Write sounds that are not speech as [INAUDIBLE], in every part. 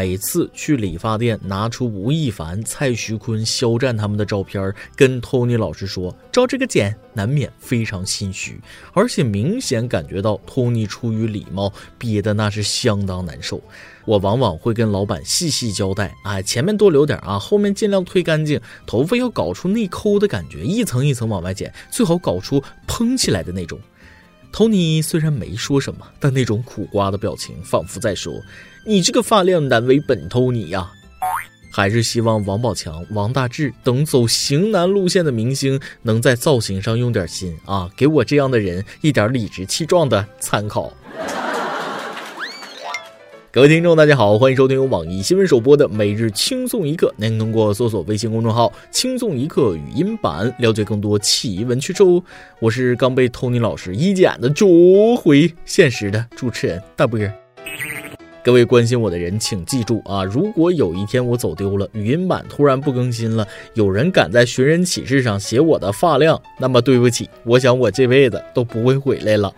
每次去理发店，拿出吴亦凡、蔡徐坤、肖战他们的照片，跟托尼老师说照这个剪，难免非常心虚，而且明显感觉到托尼出于礼貌，憋的那是相当难受。我往往会跟老板细细交代，哎，前面多留点啊，后面尽量推干净，头发要搞出内抠的感觉，一层一层往外剪，最好搞出蓬起来的那种。托尼虽然没说什么，但那种苦瓜的表情仿佛在说：“你这个发量难为本偷你呀。”还是希望王宝强、王大治等走型男路线的明星能在造型上用点心啊，给我这样的人一点理直气壮的参考。各位听众，大家好，欢迎收听由网易新闻首播的每日轻松一刻。您通过搜索微信公众号“轻松一刻”语音版了解更多奇闻趣事哦。我是刚被偷你老师一剪的捉回现实的主持人大波。各位关心我的人，请记住啊，如果有一天我走丢了，语音版突然不更新了，有人敢在寻人启事上写我的发量，那么对不起，我想我这辈子都不会回来了。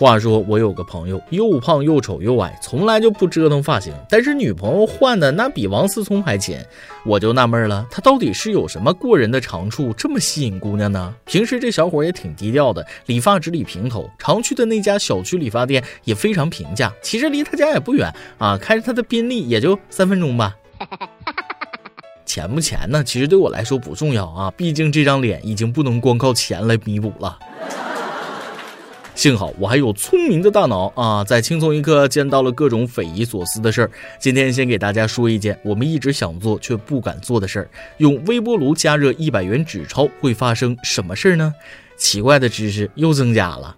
话说我有个朋友，又胖又丑又矮，从来就不折腾发型，但是女朋友换的那比王思聪还勤。我就纳闷了，他到底是有什么过人的长处，这么吸引姑娘呢？平时这小伙也挺低调的，理发只理平头，常去的那家小区理发店也非常平价，其实离他家也不远啊，开着他的宾利也就三分钟吧。[LAUGHS] 钱不钱呢？其实对我来说不重要啊，毕竟这张脸已经不能光靠钱来弥补了。幸好我还有聪明的大脑啊，在轻松一刻见到了各种匪夷所思的事儿。今天先给大家说一件我们一直想做却不敢做的事儿：用微波炉加热一百元纸钞会发生什么事儿呢？奇怪的知识又增加了。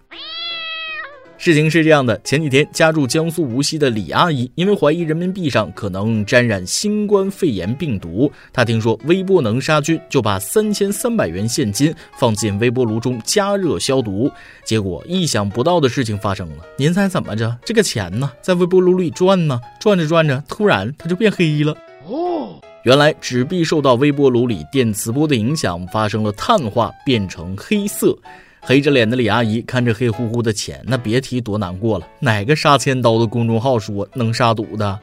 事情是这样的，前几天家住江苏无锡的李阿姨，因为怀疑人民币上可能沾染新冠肺炎病毒，她听说微波能杀菌，就把三千三百元现金放进微波炉中加热消毒。结果意想不到的事情发生了，您猜怎么着？这个钱呢，在微波炉里转呢，转着转着，突然它就变黑了。哦，原来纸币受到微波炉里电磁波的影响，发生了碳化，变成黑色。黑着脸的李阿姨看着黑乎乎的钱，那别提多难过了。哪个杀千刀的公众号说能杀赌的？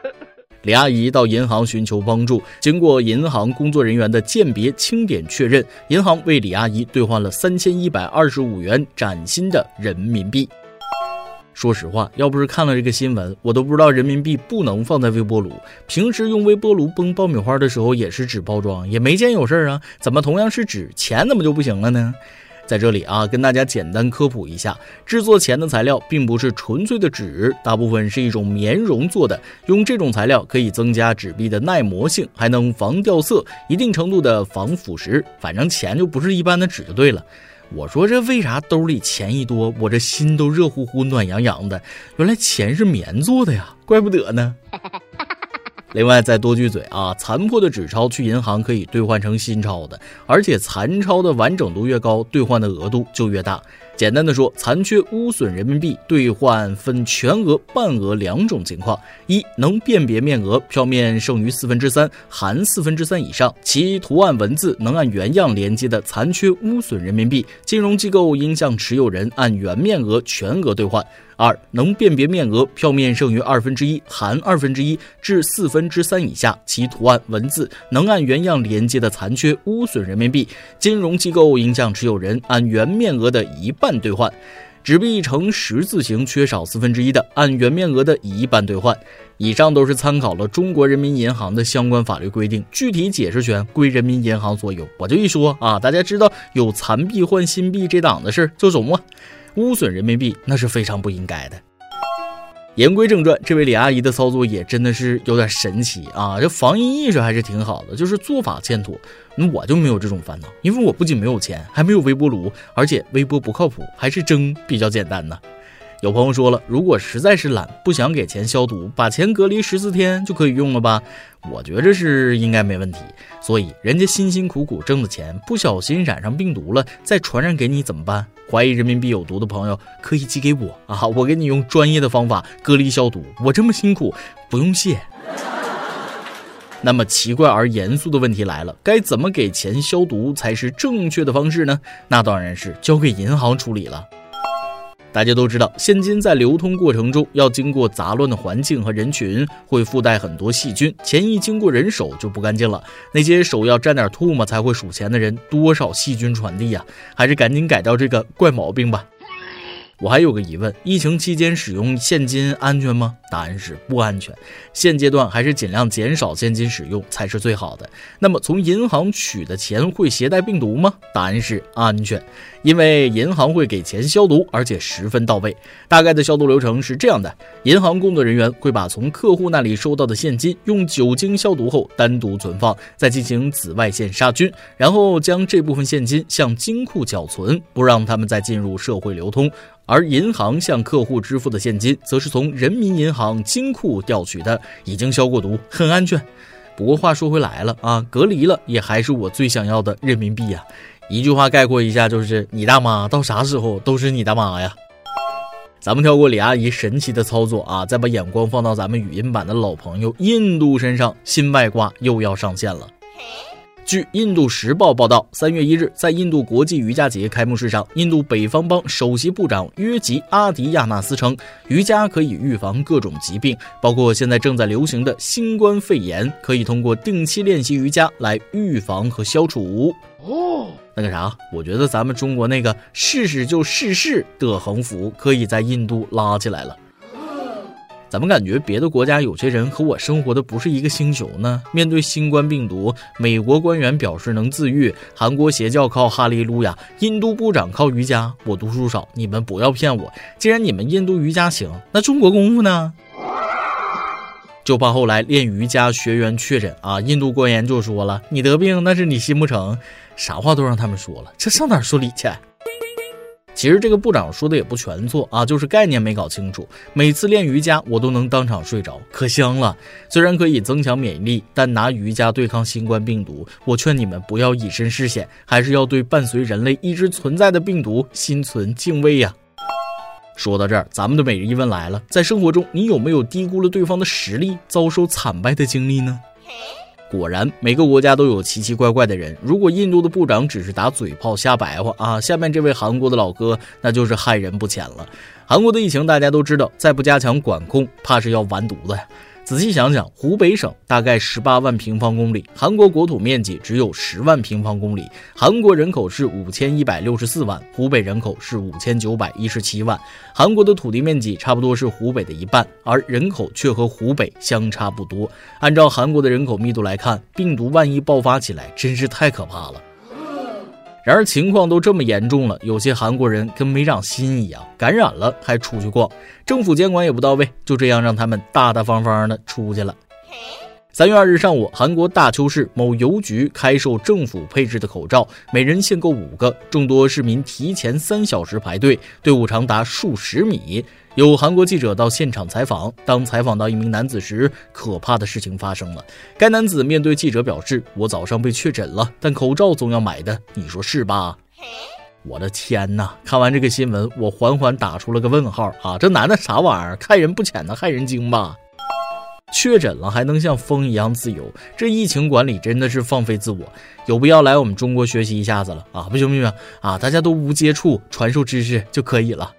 [LAUGHS] 李阿姨到银行寻求帮助，经过银行工作人员的鉴别清点确认，银行为李阿姨兑换了三千一百二十五元崭新的人民币。说实话，要不是看了这个新闻，我都不知道人民币不能放在微波炉。平时用微波炉崩爆米花的时候也是纸包装，也没见有事儿啊。怎么同样是纸，钱怎么就不行了呢？在这里啊，跟大家简单科普一下，制作钱的材料并不是纯粹的纸，大部分是一种棉绒做的。用这种材料可以增加纸币的耐磨性，还能防掉色，一定程度的防腐蚀。反正钱就不是一般的纸就对了。我说这为啥兜里钱一多，我这心都热乎乎、暖洋洋的？原来钱是棉做的呀，怪不得呢。另外再多句嘴啊，残破的纸钞去银行可以兑换成新钞的，而且残钞的完整度越高，兑换的额度就越大。简单的说，残缺污损人民币兑换分全额、半额两种情况：一能辨别面额，票面剩余四分之三，含四分之三以上，其图案文字能按原样连接的残缺污损人民币，金融机构应向持有人按原面额全额兑换。二能辨别面额，票面剩余二分之一，含二分之一至四分之三以下，其图案文字能按原样连接的残缺污损人民币，金融机构应向持有人按原面额的一半兑换。纸币呈十字形，缺少四分之一的，按原面额的一半兑换。以上都是参考了中国人民银行的相关法律规定，具体解释权归人民银行所有。我就一说啊，大家知道有残币换新币这档子事就懂了。污损人民币那是非常不应该的。言归正传，这位李阿姨的操作也真的是有点神奇啊！这防疫意识还是挺好的，就是做法欠妥。那我就没有这种烦恼，因为我不仅没有钱，还没有微波炉，而且微波不靠谱，还是蒸比较简单呢。有朋友说了，如果实在是懒，不想给钱消毒，把钱隔离十四天就可以用了吧？我觉着是应该没问题。所以人家辛辛苦苦挣的钱，不小心染上病毒了，再传染给你怎么办？怀疑人民币有毒的朋友可以寄给我啊，我给你用专业的方法隔离消毒。我这么辛苦，不用谢。[LAUGHS] 那么奇怪而严肃的问题来了，该怎么给钱消毒才是正确的方式呢？那当然是交给银行处理了。大家都知道，现金在流通过程中要经过杂乱的环境和人群，会附带很多细菌，钱一经过人手就不干净了。那些手要沾点唾沫才会数钱的人，多少细菌传递呀！还是赶紧改掉这个怪毛病吧。我还有个疑问：疫情期间使用现金安全吗？答案是不安全。现阶段还是尽量减少现金使用才是最好的。那么，从银行取的钱会携带病毒吗？答案是安全，因为银行会给钱消毒，而且十分到位。大概的消毒流程是这样的：银行工作人员会把从客户那里收到的现金用酒精消毒后单独存放，再进行紫外线杀菌，然后将这部分现金向金库缴存，不让他们再进入社会流通。而银行向客户支付的现金，则是从人民银行金库调取的，已经消过毒，很安全。不过话说回来了啊，隔离了也还是我最想要的人民币呀。一句话概括一下，就是你大妈到啥时候都是你大妈呀。咱们跳过李阿姨神奇的操作啊，再把眼光放到咱们语音版的老朋友印度身上，新外挂又要上线了。据《印度时报》报道，三月一日，在印度国际瑜伽节开幕式上，印度北方邦首席部长约吉阿迪亚纳斯称，瑜伽可以预防各种疾病，包括现在正在流行的新冠肺炎，可以通过定期练习瑜伽来预防和消除。哦，那个啥，我觉得咱们中国那个试试就试试的横幅，可以在印度拉起来了。怎么感觉别的国家有些人和我生活的不是一个星球呢？面对新冠病毒，美国官员表示能自愈，韩国邪教靠哈利路亚，印度部长靠瑜伽。我读书少，你们不要骗我。既然你们印度瑜伽行，那中国功夫呢？就怕后来练瑜伽学员确诊啊！印度官员就说了：“你得病那是你心不成，啥话都让他们说了，这上哪说理去？”其实这个部长说的也不全错啊，就是概念没搞清楚。每次练瑜伽，我都能当场睡着，可香了。虽然可以增强免疫力，但拿瑜伽对抗新冠病毒，我劝你们不要以身试险，还是要对伴随人类一直存在的病毒心存敬畏呀。说到这儿，咱们的每日一问来了：在生活中，你有没有低估了对方的实力，遭受惨败的经历呢？果然，每个国家都有奇奇怪怪的人。如果印度的部长只是打嘴炮、瞎白话啊，下面这位韩国的老哥那就是害人不浅了。韩国的疫情大家都知道，再不加强管控，怕是要完犊子呀。仔细想想，湖北省大概十八万平方公里，韩国国土面积只有十万平方公里，韩国人口是五千一百六十四万，湖北人口是五千九百一十七万，韩国的土地面积差不多是湖北的一半，而人口却和湖北相差不多。按照韩国的人口密度来看，病毒万一爆发起来，真是太可怕了。然而情况都这么严重了，有些韩国人跟没长心一样，感染了还出去逛，政府监管也不到位，就这样让他们大大方方的出去了。三月二日上午，韩国大邱市某邮局开售政府配置的口罩，每人限购五个，众多市民提前三小时排队，队伍长达数十米。有韩国记者到现场采访，当采访到一名男子时，可怕的事情发生了。该男子面对记者表示：“我早上被确诊了，但口罩总要买的，你说是吧？”我的天哪！看完这个新闻，我缓缓打出了个问号啊！这男的啥玩意儿？害人不浅的害人精吧？确诊了还能像风一样自由，这疫情管理真的是放飞自我，有必要来我们中国学习一下子了啊！不行不行啊！大家都无接触，传授知识就可以了。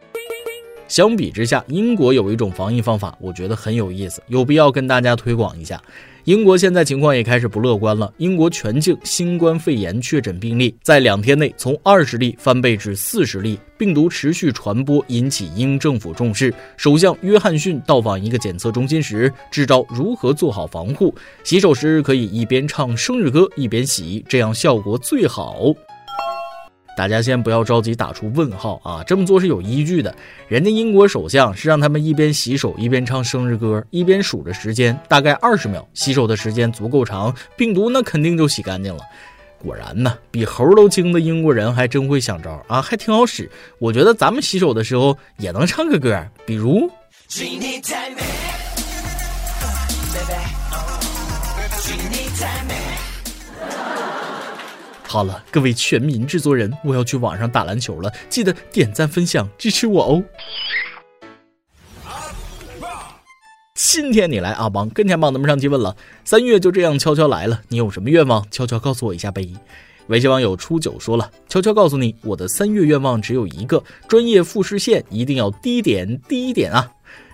相比之下，英国有一种防疫方法，我觉得很有意思，有必要跟大家推广一下。英国现在情况也开始不乐观了。英国全境新冠肺炎确诊病例在两天内从二十例翻倍至四十例，病毒持续传播引起英政府重视。首相约翰逊到访一个检测中心时，支招如何做好防护：洗手时可以一边唱生日歌一边洗，这样效果最好。大家先不要着急打出问号啊，这么做是有依据的。人家英国首相是让他们一边洗手一边唱生日歌，一边数着时间，大概二十秒。洗手的时间足够长，病毒那肯定就洗干净了。果然呢，比猴都精的英国人还真会想招啊，还挺好使。我觉得咱们洗手的时候也能唱个歌，比如。好了，各位全民制作人，我要去网上打篮球了，记得点赞分享支持我哦。今天你来阿邦，跟前帮咱们上期问了，三月就这样悄悄来了，你有什么愿望？悄悄告诉我一下呗。微信网友初九说了，悄悄告诉你，我的三月愿望只有一个，专业复试线一定要低点低一点啊。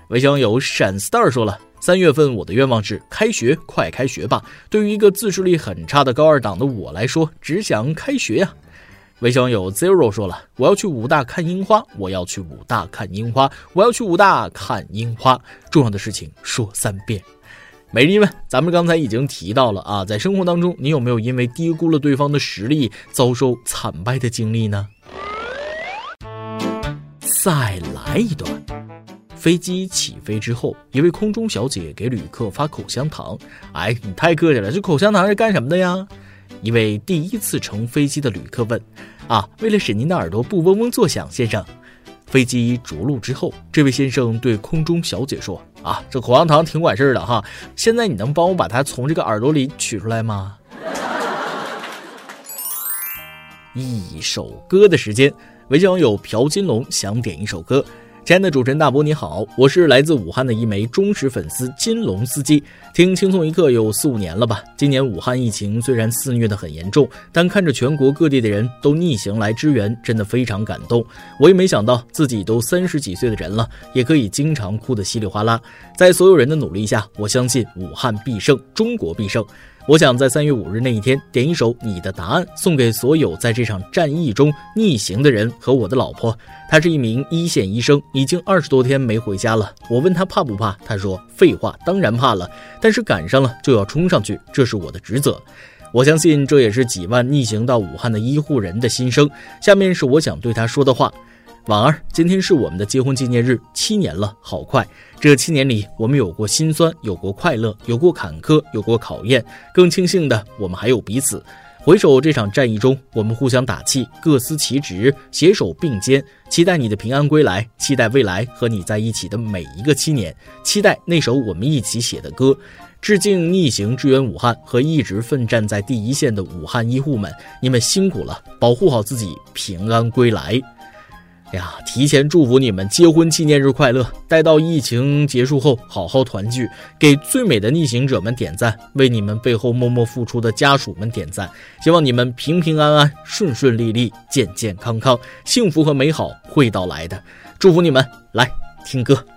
微信网友闪 star 说了，三月份我的愿望是开学快开学吧。对于一个自制力很差的高二党的我来说，只想开学呀。微信网友 zero 说了，我要去武大看樱花，我要去武大看樱花，我要去武大看樱花。重要的事情说三遍。美丽们，咱们刚才已经提到了啊，在生活当中，你有没有因为低估了对方的实力，遭受惨败的经历呢？再来一段。飞机起飞之后，一位空中小姐给旅客发口香糖。哎，你太客气了，这口香糖是干什么的呀？一位第一次乘飞机的旅客问：“啊，为了使您的耳朵不嗡嗡作响，先生。”飞机着陆之后，这位先生对空中小姐说：“啊，这口香糖挺管事儿的哈，现在你能帮我把它从这个耳朵里取出来吗？” [LAUGHS] 一首歌的时间，微信网友朴金龙想点一首歌。亲爱的主持人大波你好，我是来自武汉的一枚忠实粉丝金龙司机，听轻松一刻有四五年了吧。今年武汉疫情虽然肆虐的很严重，但看着全国各地的人都逆行来支援，真的非常感动。我也没想到自己都三十几岁的人了，也可以经常哭得稀里哗啦。在所有人的努力下，我相信武汉必胜，中国必胜。我想在三月五日那一天点一首《你的答案》，送给所有在这场战役中逆行的人和我的老婆。她是一名一线医生，已经二十多天没回家了。我问她怕不怕，她说：“废话，当然怕了。但是赶上了就要冲上去，这是我的职责。”我相信这也是几万逆行到武汉的医护人的心声。下面是我想对她说的话。婉儿，今天是我们的结婚纪念日，七年了，好快！这七年里，我们有过心酸，有过快乐，有过坎坷，有过考验。更庆幸的，我们还有彼此。回首这场战役中，我们互相打气，各司其职，携手并肩。期待你的平安归来，期待未来和你在一起的每一个七年，期待那首我们一起写的歌。致敬逆行支援武汉和一直奋战在第一线的武汉医护们，你们辛苦了，保护好自己，平安归来。哎呀，提前祝福你们结婚纪念日快乐！待到疫情结束后，好好团聚，给最美的逆行者们点赞，为你们背后默默付出的家属们点赞。希望你们平平安安、顺顺利利、健健康康，幸福和美好会到来的。祝福你们！来听歌。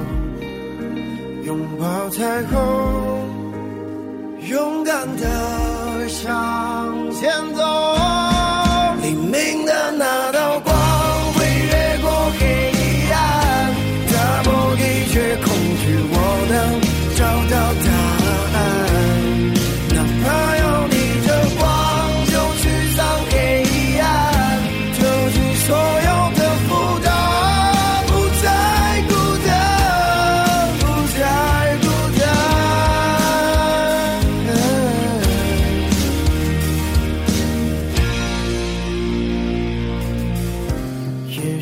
拥抱彩虹，勇敢的向前走。